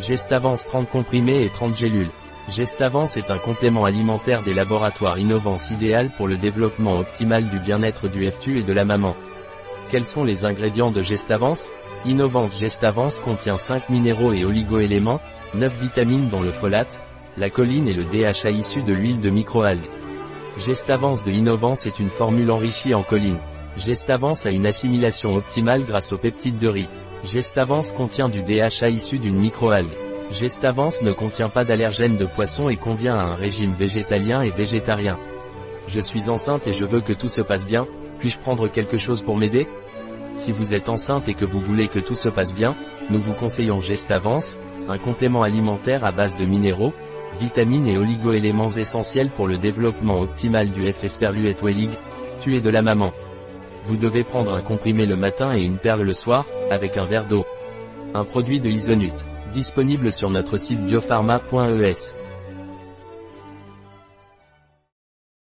Gestavance 30 comprimés et 30 gélules. Gestavance est un complément alimentaire des laboratoires Innovance idéal pour le développement optimal du bien-être du FTU et de la maman. Quels sont les ingrédients de Gestavance Innovance Gestavance contient 5 minéraux et oligoéléments, 9 vitamines dont le folate, la choline et le DHA issu de l'huile de microalgues. Gestavance de Innovance est une formule enrichie en choline. Gestavance a une assimilation optimale grâce aux peptides de riz. Gestavance contient du DHA issu d'une microalgue. Gestavance ne contient pas d'allergènes de poisson et convient à un régime végétalien et végétarien. Je suis enceinte et je veux que tout se passe bien, puis-je prendre quelque chose pour m'aider? Si vous êtes enceinte et que vous voulez que tout se passe bien, nous vous conseillons Gestavance, un complément alimentaire à base de minéraux, vitamines et oligoéléments essentiels pour le développement optimal du F. Esperluette Wellig, tué de la maman. Vous devez prendre un comprimé le matin et une perle le soir, avec un verre d'eau. Un produit de Isonut. Disponible sur notre site biopharma.es.